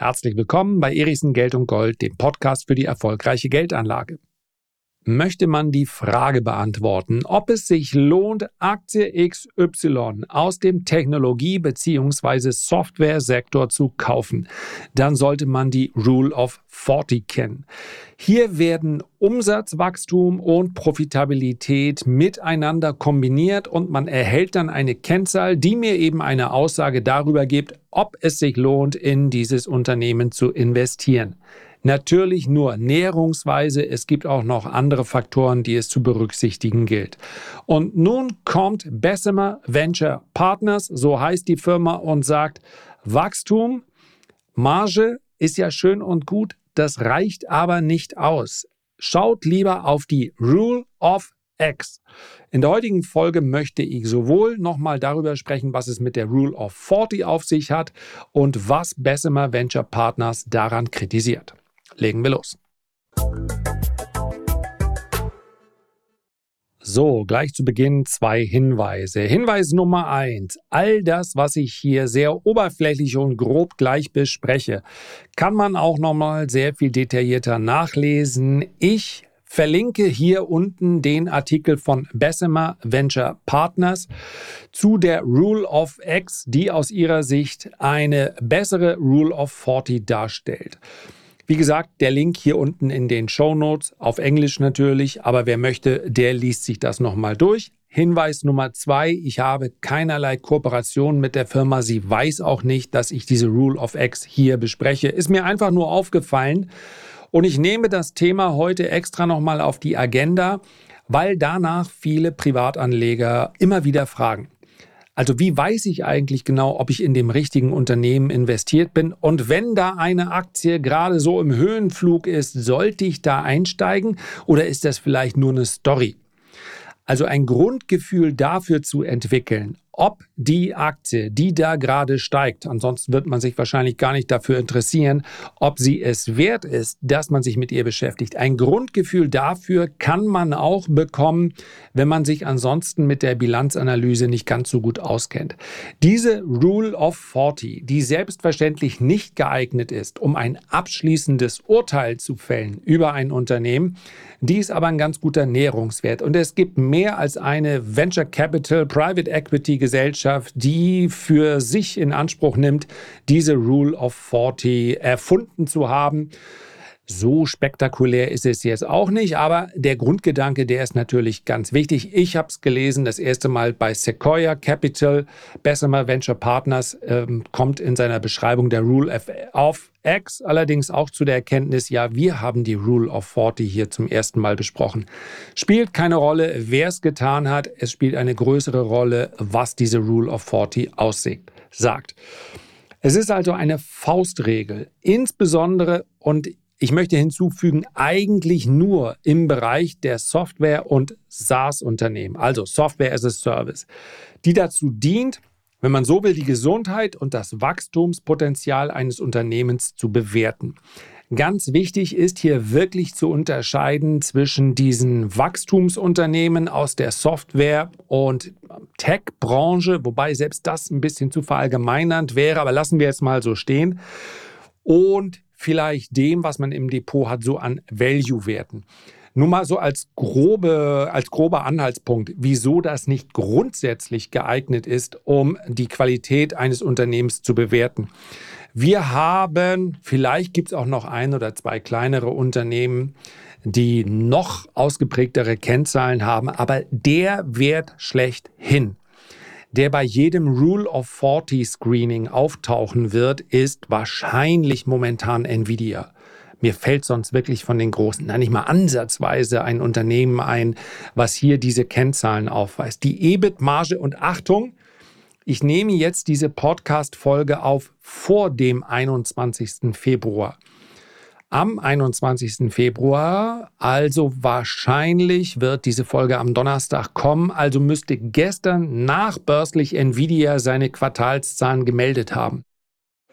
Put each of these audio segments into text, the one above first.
Herzlich willkommen bei Erichsen Geld und Gold, dem Podcast für die erfolgreiche Geldanlage. Möchte man die Frage beantworten, ob es sich lohnt, Aktie XY aus dem Technologie- bzw. Softwaresektor zu kaufen, dann sollte man die Rule of 40 kennen. Hier werden Umsatzwachstum und Profitabilität miteinander kombiniert und man erhält dann eine Kennzahl, die mir eben eine Aussage darüber gibt, ob es sich lohnt, in dieses Unternehmen zu investieren. Natürlich nur näherungsweise, es gibt auch noch andere Faktoren, die es zu berücksichtigen gilt. Und nun kommt Bessemer Venture Partners, so heißt die Firma, und sagt, Wachstum, Marge ist ja schön und gut, das reicht aber nicht aus. Schaut lieber auf die Rule of X. In der heutigen Folge möchte ich sowohl nochmal darüber sprechen, was es mit der Rule of 40 auf sich hat und was Bessemer Venture Partners daran kritisiert. Legen wir los. So, gleich zu Beginn zwei Hinweise. Hinweis Nummer eins. All das, was ich hier sehr oberflächlich und grob gleich bespreche, kann man auch nochmal sehr viel detaillierter nachlesen. Ich verlinke hier unten den Artikel von Bessemer Venture Partners zu der Rule of X, die aus ihrer Sicht eine bessere Rule of 40 darstellt. Wie gesagt, der Link hier unten in den Show Notes, auf Englisch natürlich, aber wer möchte, der liest sich das nochmal durch. Hinweis Nummer zwei, ich habe keinerlei Kooperation mit der Firma. Sie weiß auch nicht, dass ich diese Rule of X hier bespreche. Ist mir einfach nur aufgefallen. Und ich nehme das Thema heute extra nochmal auf die Agenda, weil danach viele Privatanleger immer wieder fragen. Also wie weiß ich eigentlich genau, ob ich in dem richtigen Unternehmen investiert bin? Und wenn da eine Aktie gerade so im Höhenflug ist, sollte ich da einsteigen oder ist das vielleicht nur eine Story? Also ein Grundgefühl dafür zu entwickeln, ob die Aktie, die da gerade steigt, ansonsten wird man sich wahrscheinlich gar nicht dafür interessieren, ob sie es wert ist, dass man sich mit ihr beschäftigt. Ein Grundgefühl dafür kann man auch bekommen, wenn man sich ansonsten mit der Bilanzanalyse nicht ganz so gut auskennt. Diese Rule of 40, die selbstverständlich nicht geeignet ist, um ein abschließendes Urteil zu fällen über ein Unternehmen, die ist aber ein ganz guter Näherungswert. Und es gibt mehr als eine Venture Capital, Private Equity Gesellschaft, die für sich in Anspruch nimmt, diese Rule of 40 erfunden zu haben. So spektakulär ist es jetzt auch nicht, aber der Grundgedanke, der ist natürlich ganz wichtig. Ich habe es gelesen, das erste Mal bei Sequoia Capital. Bessemer Venture Partners ähm, kommt in seiner Beschreibung der Rule of X allerdings auch zu der Erkenntnis, ja, wir haben die Rule of 40 hier zum ersten Mal besprochen. Spielt keine Rolle, wer es getan hat. Es spielt eine größere Rolle, was diese Rule of 40 aussieht, sagt. Es ist also eine Faustregel, insbesondere und ich möchte hinzufügen, eigentlich nur im Bereich der Software- und SaaS-Unternehmen, also Software as a Service, die dazu dient, wenn man so will, die Gesundheit und das Wachstumspotenzial eines Unternehmens zu bewerten. Ganz wichtig ist hier wirklich zu unterscheiden zwischen diesen Wachstumsunternehmen aus der Software- und Tech-Branche, wobei selbst das ein bisschen zu verallgemeinernd wäre, aber lassen wir jetzt mal so stehen. Und vielleicht dem, was man im Depot hat, so an Value-Werten. Nur mal so als, grobe, als grober Anhaltspunkt, wieso das nicht grundsätzlich geeignet ist, um die Qualität eines Unternehmens zu bewerten. Wir haben, vielleicht gibt es auch noch ein oder zwei kleinere Unternehmen, die noch ausgeprägtere Kennzahlen haben, aber der Wert schlechthin der bei jedem Rule of 40 Screening auftauchen wird, ist wahrscheinlich momentan Nvidia. Mir fällt sonst wirklich von den großen, nein, nicht mal ansatzweise ein Unternehmen ein, was hier diese Kennzahlen aufweist. Die EBIT-Marge und Achtung, ich nehme jetzt diese Podcast-Folge auf vor dem 21. Februar am 21. Februar. Also wahrscheinlich wird diese Folge am Donnerstag kommen. Also müsste gestern nachbörslich Nvidia seine Quartalszahlen gemeldet haben.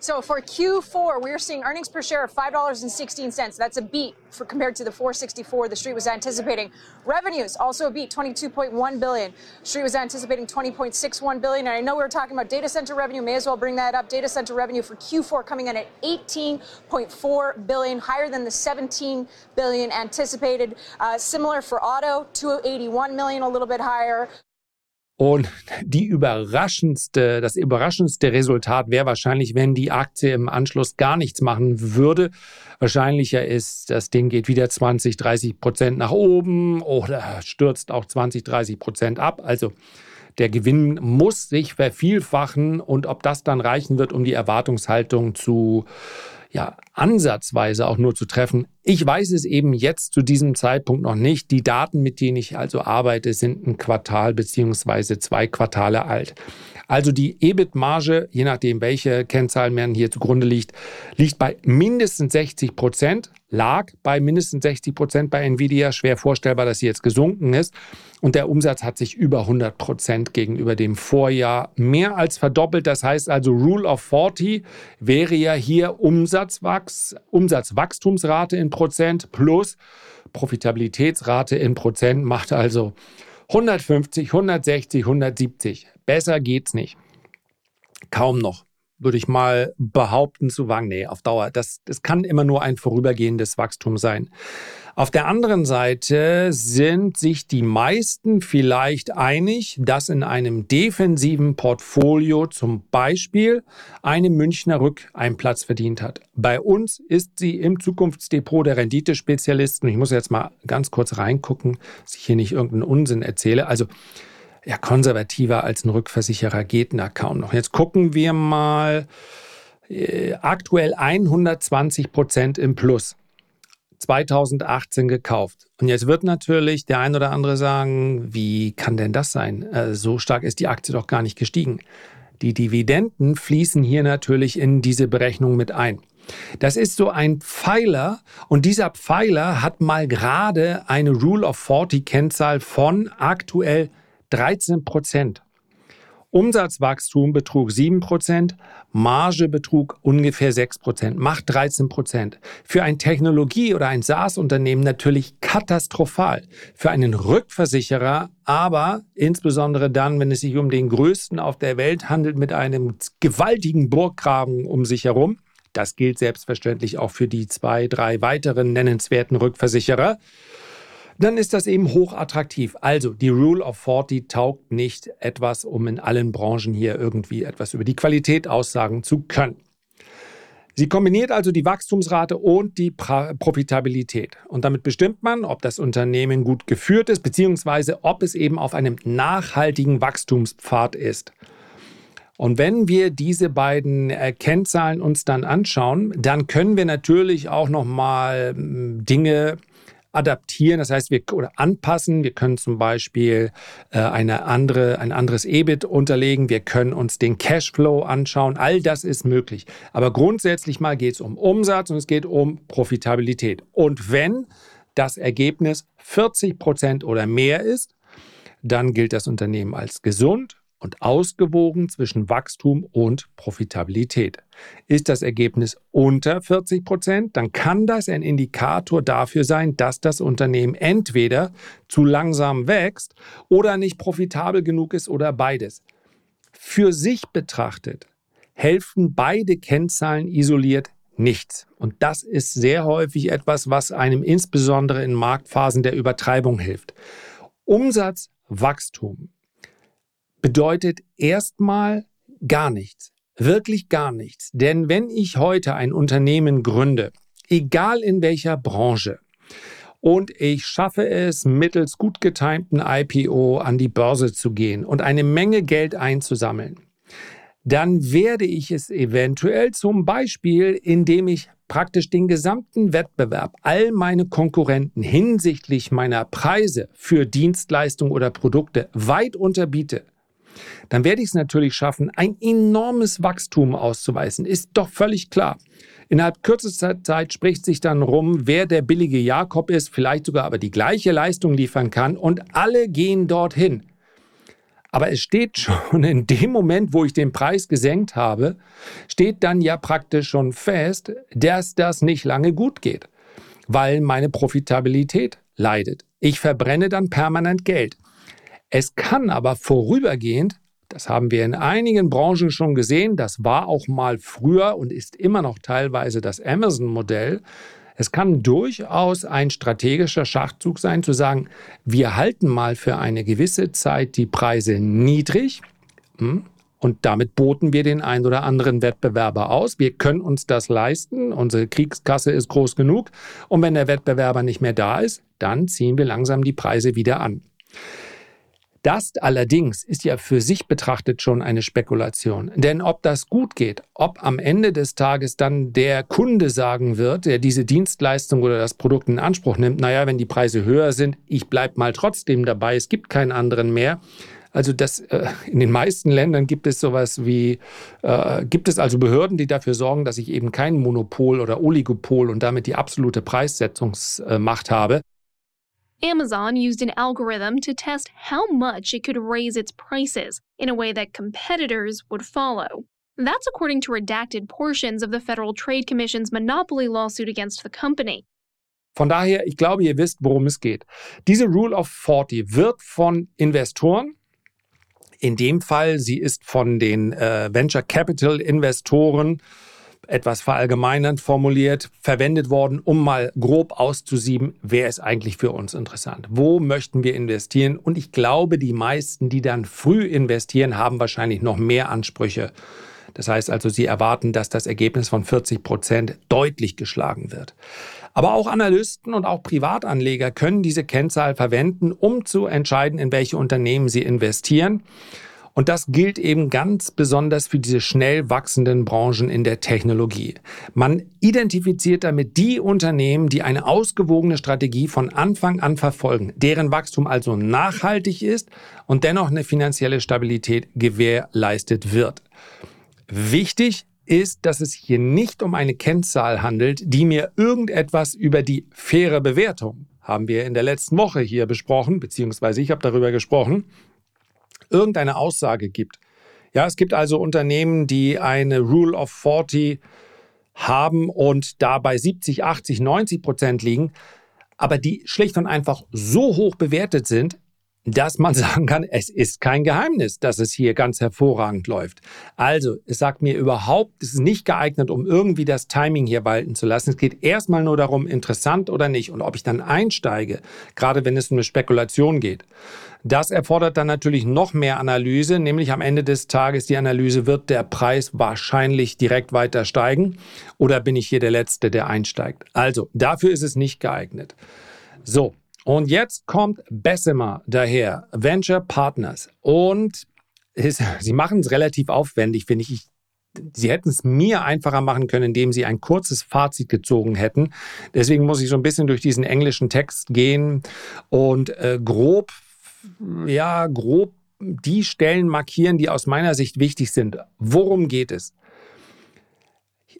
So for Q4, we're seeing earnings per share of $5.16. That's a beat for, compared to the 464 the street was anticipating. Revenues also a beat, 22.1 billion. Street was anticipating 20.61 billion. And I know we were talking about data center revenue. May as well bring that up. Data center revenue for Q4 coming in at 18.4 billion, higher than the 17 billion anticipated. Uh, similar for auto, 281 million, a little bit higher. Und die überraschendste, das überraschendste Resultat wäre wahrscheinlich, wenn die Aktie im Anschluss gar nichts machen würde. Wahrscheinlicher ist, das Ding geht wieder 20, 30 Prozent nach oben oder stürzt auch 20, 30 Prozent ab. Also der Gewinn muss sich vervielfachen und ob das dann reichen wird, um die Erwartungshaltung zu ja, ansatzweise auch nur zu treffen. Ich weiß es eben jetzt zu diesem Zeitpunkt noch nicht. Die Daten, mit denen ich also arbeite, sind ein Quartal beziehungsweise zwei Quartale alt. Also die EBIT-Marge, je nachdem, welche Kennzahl man hier zugrunde liegt, liegt bei mindestens 60 Prozent, lag bei mindestens 60 Prozent bei Nvidia. Schwer vorstellbar, dass sie jetzt gesunken ist. Und der Umsatz hat sich über 100 Prozent gegenüber dem Vorjahr mehr als verdoppelt. Das heißt also, Rule of 40 wäre ja hier Umsatzwachs, Umsatzwachstumsrate in Prozent plus Profitabilitätsrate in Prozent macht also 150, 160, 170. Besser geht's nicht. Kaum noch, würde ich mal behaupten zu wagen. Nee, auf Dauer. Das, das kann immer nur ein vorübergehendes Wachstum sein. Auf der anderen Seite sind sich die meisten vielleicht einig, dass in einem defensiven Portfolio zum Beispiel eine Münchner Rück einen Platz verdient hat. Bei uns ist sie im Zukunftsdepot der Renditespezialisten. Ich muss jetzt mal ganz kurz reingucken, dass ich hier nicht irgendeinen Unsinn erzähle. Also ja, konservativer als ein Rückversicherer geht da kaum noch. Jetzt gucken wir mal. Äh, aktuell 120 Prozent im Plus. 2018 gekauft. Und jetzt wird natürlich der ein oder andere sagen, wie kann denn das sein? Äh, so stark ist die Aktie doch gar nicht gestiegen. Die Dividenden fließen hier natürlich in diese Berechnung mit ein. Das ist so ein Pfeiler und dieser Pfeiler hat mal gerade eine Rule of 40 Kennzahl von aktuell 13 Prozent. Umsatzwachstum betrug 7%, Marge betrug ungefähr 6%, macht 13%. Für ein Technologie- oder ein SaaS-Unternehmen natürlich katastrophal. Für einen Rückversicherer aber insbesondere dann, wenn es sich um den größten auf der Welt handelt mit einem gewaltigen Burggraben um sich herum. Das gilt selbstverständlich auch für die zwei, drei weiteren nennenswerten Rückversicherer dann ist das eben hochattraktiv. Also die Rule of 40 taugt nicht etwas, um in allen Branchen hier irgendwie etwas über die Qualität aussagen zu können. Sie kombiniert also die Wachstumsrate und die Profitabilität. Und damit bestimmt man, ob das Unternehmen gut geführt ist, beziehungsweise ob es eben auf einem nachhaltigen Wachstumspfad ist. Und wenn wir diese beiden äh, Kennzahlen uns dann anschauen, dann können wir natürlich auch noch mal hm, Dinge adaptieren, das heißt, wir oder anpassen. Wir können zum Beispiel äh, eine andere, ein anderes EBIT unterlegen. Wir können uns den Cashflow anschauen. All das ist möglich. Aber grundsätzlich mal geht es um Umsatz und es geht um Profitabilität. Und wenn das Ergebnis 40 Prozent oder mehr ist, dann gilt das Unternehmen als gesund und ausgewogen zwischen Wachstum und Profitabilität. Ist das Ergebnis unter 40 Prozent, dann kann das ein Indikator dafür sein, dass das Unternehmen entweder zu langsam wächst oder nicht profitabel genug ist oder beides. Für sich betrachtet helfen beide Kennzahlen isoliert nichts. Und das ist sehr häufig etwas, was einem insbesondere in Marktphasen der Übertreibung hilft. Umsatzwachstum bedeutet erstmal gar nichts. Wirklich gar nichts. Denn wenn ich heute ein Unternehmen gründe, egal in welcher Branche, und ich schaffe es, mittels gut getimten IPO an die Börse zu gehen und eine Menge Geld einzusammeln, dann werde ich es eventuell zum Beispiel, indem ich praktisch den gesamten Wettbewerb, all meine Konkurrenten hinsichtlich meiner Preise für Dienstleistungen oder Produkte weit unterbiete, dann werde ich es natürlich schaffen, ein enormes Wachstum auszuweisen. Ist doch völlig klar. Innerhalb kürzester Zeit spricht sich dann rum, wer der billige Jakob ist, vielleicht sogar aber die gleiche Leistung liefern kann und alle gehen dorthin. Aber es steht schon in dem Moment, wo ich den Preis gesenkt habe, steht dann ja praktisch schon fest, dass das nicht lange gut geht, weil meine Profitabilität leidet. Ich verbrenne dann permanent Geld. Es kann aber vorübergehend, das haben wir in einigen Branchen schon gesehen, das war auch mal früher und ist immer noch teilweise das Amazon-Modell, es kann durchaus ein strategischer Schachzug sein, zu sagen, wir halten mal für eine gewisse Zeit die Preise niedrig. Hm, und damit boten wir den einen oder anderen Wettbewerber aus. Wir können uns das leisten. Unsere Kriegskasse ist groß genug. Und wenn der Wettbewerber nicht mehr da ist, dann ziehen wir langsam die Preise wieder an. Das allerdings ist ja für sich betrachtet schon eine Spekulation. Denn ob das gut geht, ob am Ende des Tages dann der Kunde sagen wird, der diese Dienstleistung oder das Produkt in Anspruch nimmt, naja, wenn die Preise höher sind, ich bleibe mal trotzdem dabei, es gibt keinen anderen mehr. Also das, äh, in den meisten Ländern gibt es sowas wie, äh, gibt es also Behörden, die dafür sorgen, dass ich eben kein Monopol oder Oligopol und damit die absolute Preissetzungsmacht habe. Amazon used an algorithm to test how much it could raise its prices in a way that competitors would follow. That's according to redacted portions of the Federal Trade Commission's monopoly lawsuit against the company. Von daher, ich glaube, ihr wisst, worum es geht. Diese Rule of 40 wird von Investoren, in dem Fall, sie ist von den äh, Venture Capital Investoren etwas verallgemeinernd formuliert, verwendet worden, um mal grob auszusieben, wer ist eigentlich für uns interessant? Wo möchten wir investieren? Und ich glaube, die meisten, die dann früh investieren, haben wahrscheinlich noch mehr Ansprüche. Das heißt also, sie erwarten, dass das Ergebnis von 40 Prozent deutlich geschlagen wird. Aber auch Analysten und auch Privatanleger können diese Kennzahl verwenden, um zu entscheiden, in welche Unternehmen sie investieren. Und das gilt eben ganz besonders für diese schnell wachsenden Branchen in der Technologie. Man identifiziert damit die Unternehmen, die eine ausgewogene Strategie von Anfang an verfolgen, deren Wachstum also nachhaltig ist und dennoch eine finanzielle Stabilität gewährleistet wird. Wichtig ist, dass es hier nicht um eine Kennzahl handelt, die mir irgendetwas über die faire Bewertung, haben wir in der letzten Woche hier besprochen, beziehungsweise ich habe darüber gesprochen, irgendeine Aussage gibt. Ja, es gibt also Unternehmen, die eine Rule of 40 haben und da bei 70, 80, 90 Prozent liegen, aber die schlicht und einfach so hoch bewertet sind, dass man sagen kann, es ist kein Geheimnis, dass es hier ganz hervorragend läuft. Also, es sagt mir überhaupt, es ist nicht geeignet, um irgendwie das Timing hier walten zu lassen. Es geht erstmal nur darum, interessant oder nicht und ob ich dann einsteige, gerade wenn es um eine Spekulation geht. Das erfordert dann natürlich noch mehr Analyse, nämlich am Ende des Tages die Analyse, wird der Preis wahrscheinlich direkt weiter steigen oder bin ich hier der Letzte, der einsteigt? Also, dafür ist es nicht geeignet. So, und jetzt kommt Bessemer daher, Venture Partners. Und ist, sie machen es relativ aufwendig, finde ich. ich Sie hätten es mir einfacher machen können, indem Sie ein kurzes Fazit gezogen hätten. Deswegen muss ich so ein bisschen durch diesen englischen Text gehen und äh, grob, ja, grob die Stellen markieren, die aus meiner Sicht wichtig sind. Worum geht es?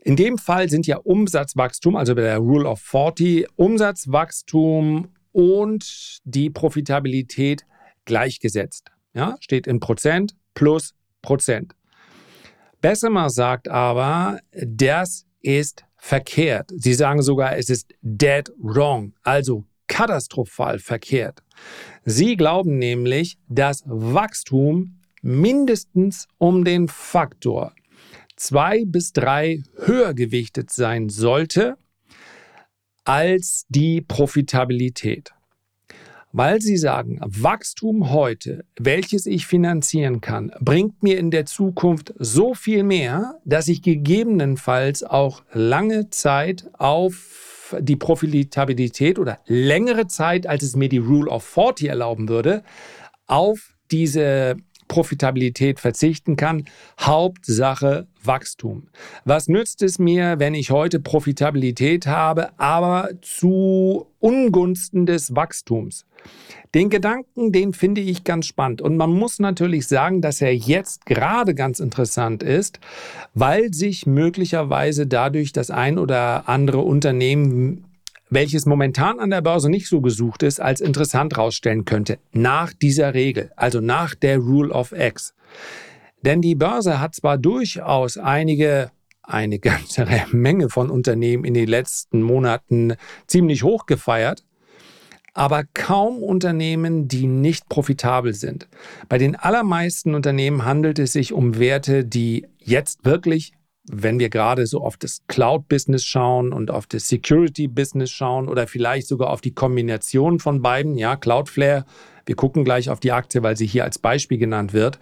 In dem Fall sind ja Umsatzwachstum, also bei der Rule of 40, Umsatzwachstum und die Profitabilität gleichgesetzt. Ja, steht in Prozent plus Prozent. Bessemer sagt aber, das ist verkehrt. Sie sagen sogar, es ist dead wrong, also katastrophal verkehrt. Sie glauben nämlich, dass Wachstum mindestens um den Faktor zwei bis drei höher gewichtet sein sollte als die Profitabilität. Weil sie sagen, Wachstum heute, welches ich finanzieren kann, bringt mir in der Zukunft so viel mehr, dass ich gegebenenfalls auch lange Zeit auf die Profitabilität oder längere Zeit, als es mir die Rule of 40 erlauben würde, auf diese Profitabilität verzichten kann. Hauptsache Wachstum. Was nützt es mir, wenn ich heute Profitabilität habe, aber zu Ungunsten des Wachstums? Den Gedanken, den finde ich ganz spannend. Und man muss natürlich sagen, dass er jetzt gerade ganz interessant ist, weil sich möglicherweise dadurch das ein oder andere Unternehmen welches momentan an der Börse nicht so gesucht ist, als interessant rausstellen könnte, nach dieser Regel, also nach der Rule of X. Denn die Börse hat zwar durchaus einige, eine ganze Menge von Unternehmen in den letzten Monaten ziemlich hoch gefeiert, aber kaum Unternehmen, die nicht profitabel sind. Bei den allermeisten Unternehmen handelt es sich um Werte, die jetzt wirklich wenn wir gerade so auf das Cloud-Business schauen und auf das Security-Business schauen oder vielleicht sogar auf die Kombination von beiden, ja, Cloudflare, wir gucken gleich auf die Aktie, weil sie hier als Beispiel genannt wird,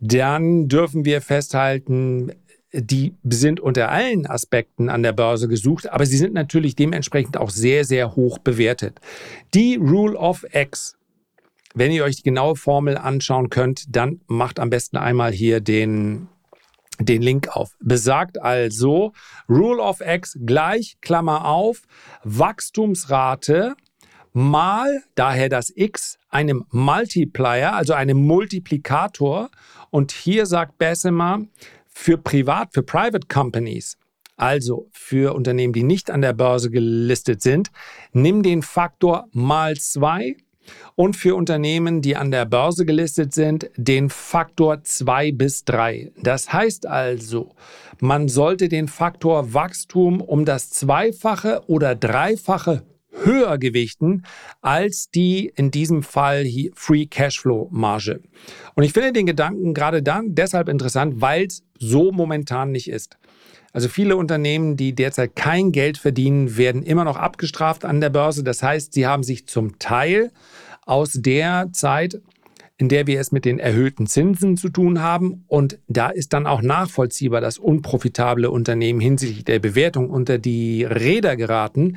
dann dürfen wir festhalten, die sind unter allen Aspekten an der Börse gesucht, aber sie sind natürlich dementsprechend auch sehr, sehr hoch bewertet. Die Rule of X, wenn ihr euch die genaue Formel anschauen könnt, dann macht am besten einmal hier den den Link auf. Besagt also Rule of X gleich, Klammer auf, Wachstumsrate mal, daher das X, einem Multiplier, also einem Multiplikator. Und hier sagt Bessemer, für Privat, für Private Companies, also für Unternehmen, die nicht an der Börse gelistet sind, nimm den Faktor mal zwei und für Unternehmen, die an der Börse gelistet sind, den Faktor 2 bis 3. Das heißt also, man sollte den Faktor Wachstum um das Zweifache oder Dreifache höher gewichten als die in diesem Fall Free Cashflow Marge. Und ich finde den Gedanken gerade dann deshalb interessant, weil es so momentan nicht ist. Also viele Unternehmen, die derzeit kein Geld verdienen, werden immer noch abgestraft an der Börse. Das heißt, sie haben sich zum Teil aus der Zeit, in der wir es mit den erhöhten Zinsen zu tun haben. Und da ist dann auch nachvollziehbar, dass unprofitable Unternehmen hinsichtlich der Bewertung unter die Räder geraten.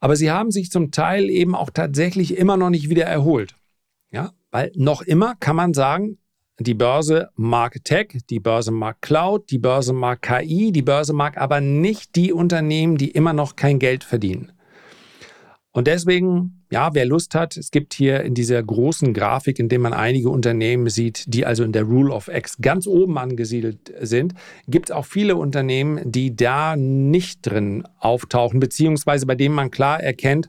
Aber sie haben sich zum Teil eben auch tatsächlich immer noch nicht wieder erholt. Ja, weil noch immer kann man sagen, die Börse mag Tech, die Börse mag Cloud, die Börse mag KI, die Börse mag aber nicht die Unternehmen, die immer noch kein Geld verdienen. Und deswegen, ja, wer Lust hat, es gibt hier in dieser großen Grafik, in dem man einige Unternehmen sieht, die also in der Rule of X ganz oben angesiedelt sind, gibt es auch viele Unternehmen, die da nicht drin auftauchen, beziehungsweise bei denen man klar erkennt,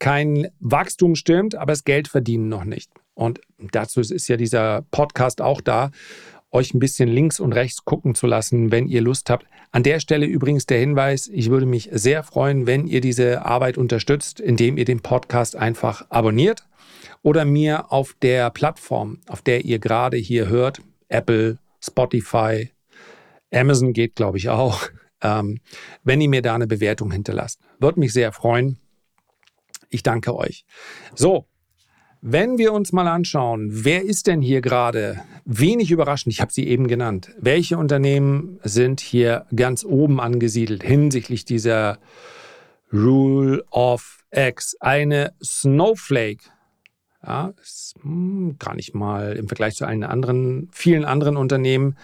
kein Wachstum stimmt, aber das Geld verdienen noch nicht. Und dazu ist ja dieser Podcast auch da, euch ein bisschen links und rechts gucken zu lassen, wenn ihr Lust habt. An der Stelle übrigens der Hinweis, ich würde mich sehr freuen, wenn ihr diese Arbeit unterstützt, indem ihr den Podcast einfach abonniert oder mir auf der Plattform, auf der ihr gerade hier hört, Apple, Spotify, Amazon geht, glaube ich, auch, ähm, wenn ihr mir da eine Bewertung hinterlasst. Würde mich sehr freuen. Ich danke euch. So, wenn wir uns mal anschauen, wer ist denn hier gerade wenig überraschend, ich habe sie eben genannt, welche Unternehmen sind hier ganz oben angesiedelt hinsichtlich dieser Rule of X? Eine Snowflake, ja, ist hm, gar nicht mal im Vergleich zu allen anderen, vielen anderen Unternehmen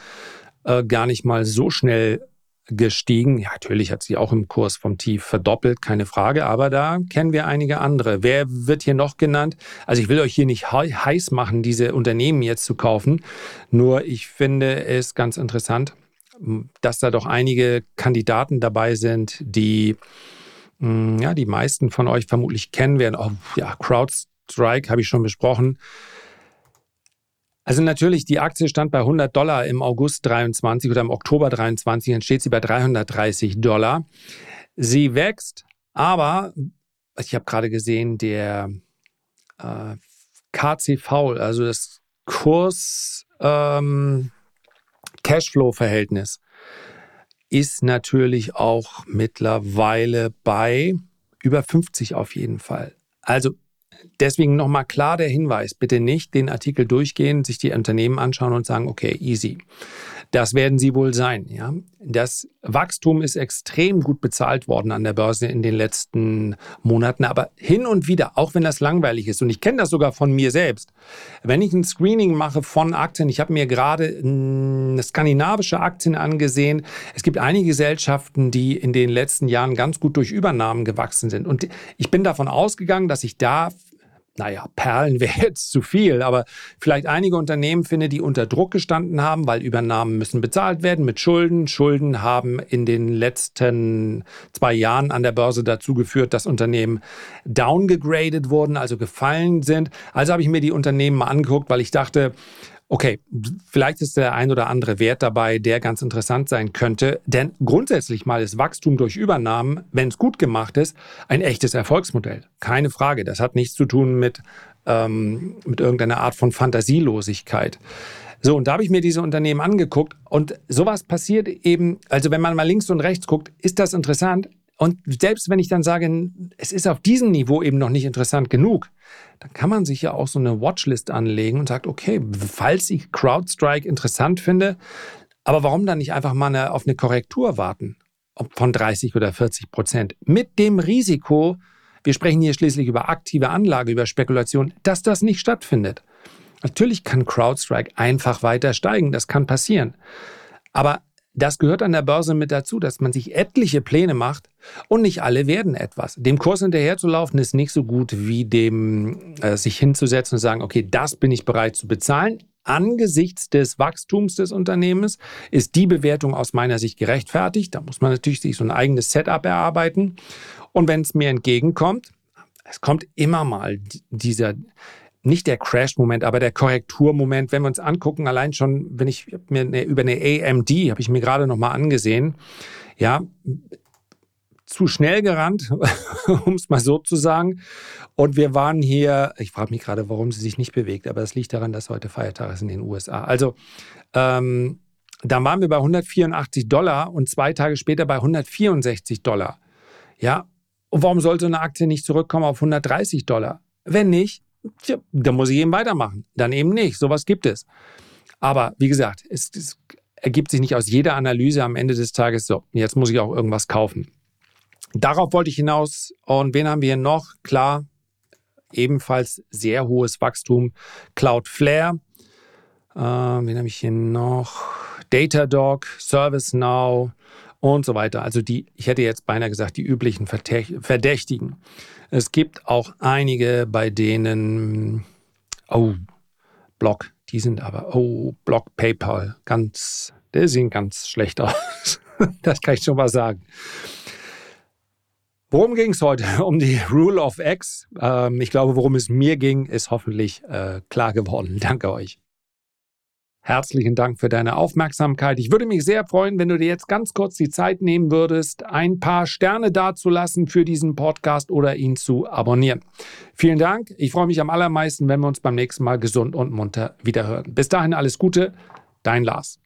äh, gar nicht mal so schnell gestiegen. Ja, natürlich hat sie auch im Kurs vom Tief verdoppelt, keine Frage, aber da kennen wir einige andere. Wer wird hier noch genannt? Also ich will euch hier nicht heiß machen, diese Unternehmen jetzt zu kaufen, nur ich finde es ganz interessant, dass da doch einige Kandidaten dabei sind, die ja, die meisten von euch vermutlich kennen werden. Oh, ja, CrowdStrike habe ich schon besprochen. Also natürlich, die Aktie stand bei 100 Dollar im August 23 oder im Oktober 23, dann steht sie bei 330 Dollar. Sie wächst, aber ich habe gerade gesehen, der äh, KCV, also das Kurs ähm, Cashflow-Verhältnis, ist natürlich auch mittlerweile bei über 50 auf jeden Fall. Also Deswegen nochmal klar der Hinweis, bitte nicht den Artikel durchgehen, sich die Unternehmen anschauen und sagen, okay, easy. Das werden sie wohl sein. Ja? Das Wachstum ist extrem gut bezahlt worden an der Börse in den letzten Monaten, aber hin und wieder, auch wenn das langweilig ist, und ich kenne das sogar von mir selbst, wenn ich ein Screening mache von Aktien, ich habe mir gerade skandinavische Aktien angesehen, es gibt einige Gesellschaften, die in den letzten Jahren ganz gut durch Übernahmen gewachsen sind. Und ich bin davon ausgegangen, dass ich da naja, Perlen wäre jetzt zu viel, aber vielleicht einige Unternehmen finde, die unter Druck gestanden haben, weil Übernahmen müssen bezahlt werden mit Schulden. Schulden haben in den letzten zwei Jahren an der Börse dazu geführt, dass Unternehmen downgegradet wurden, also gefallen sind. Also habe ich mir die Unternehmen mal angeguckt, weil ich dachte, Okay, vielleicht ist der ein oder andere Wert dabei, der ganz interessant sein könnte. Denn grundsätzlich mal ist Wachstum durch Übernahmen, wenn es gut gemacht ist, ein echtes Erfolgsmodell. Keine Frage. Das hat nichts zu tun mit, ähm, mit irgendeiner Art von Fantasielosigkeit. So, und da habe ich mir diese Unternehmen angeguckt und sowas passiert eben, also wenn man mal links und rechts guckt, ist das interessant, und selbst wenn ich dann sage, es ist auf diesem Niveau eben noch nicht interessant genug, dann kann man sich ja auch so eine Watchlist anlegen und sagt, okay, falls ich CrowdStrike interessant finde, aber warum dann nicht einfach mal eine, auf eine Korrektur warten von 30 oder 40 Prozent? Mit dem Risiko, wir sprechen hier schließlich über aktive Anlage, über Spekulation, dass das nicht stattfindet. Natürlich kann CrowdStrike einfach weiter steigen, das kann passieren. Aber das gehört an der Börse mit dazu, dass man sich etliche Pläne macht und nicht alle werden etwas. Dem Kurs hinterherzulaufen ist nicht so gut wie dem äh, sich hinzusetzen und sagen, okay, das bin ich bereit zu bezahlen. Angesichts des Wachstums des Unternehmens ist die Bewertung aus meiner Sicht gerechtfertigt. Da muss man natürlich sich so ein eigenes Setup erarbeiten. Und wenn es mir entgegenkommt, es kommt immer mal dieser, nicht der Crash-Moment, aber der Korrekturmoment, wenn wir uns angucken, allein schon, wenn ich mir eine, über eine AMD, habe ich mir gerade noch mal angesehen, ja, zu schnell gerannt, um es mal so zu sagen. Und wir waren hier, ich frage mich gerade, warum sie sich nicht bewegt, aber das liegt daran, dass heute Feiertag ist in den USA. Also, ähm, da waren wir bei 184 Dollar und zwei Tage später bei 164 Dollar. Ja, und warum sollte eine Aktie nicht zurückkommen auf 130 Dollar? Wenn nicht, tja, dann muss ich eben weitermachen. Dann eben nicht. Sowas gibt es. Aber wie gesagt, es, es ergibt sich nicht aus jeder Analyse am Ende des Tages so, jetzt muss ich auch irgendwas kaufen. Darauf wollte ich hinaus. Und wen haben wir noch? Klar, ebenfalls sehr hohes Wachstum. Cloudflare. Äh, wen habe ich hier noch? Datadog, ServiceNow und so weiter. Also die, ich hätte jetzt beinahe gesagt, die üblichen Verdächtigen. Es gibt auch einige, bei denen, oh, Block, die sind aber, oh, Block PayPal, ganz, der sieht ganz schlecht aus. das kann ich schon mal sagen. Worum ging es heute? Um die Rule of X. Ähm, ich glaube, worum es mir ging, ist hoffentlich äh, klar geworden. Danke euch. Herzlichen Dank für deine Aufmerksamkeit. Ich würde mich sehr freuen, wenn du dir jetzt ganz kurz die Zeit nehmen würdest, ein paar Sterne dazulassen für diesen Podcast oder ihn zu abonnieren. Vielen Dank. Ich freue mich am allermeisten, wenn wir uns beim nächsten Mal gesund und munter wiederhören. Bis dahin alles Gute. Dein Lars.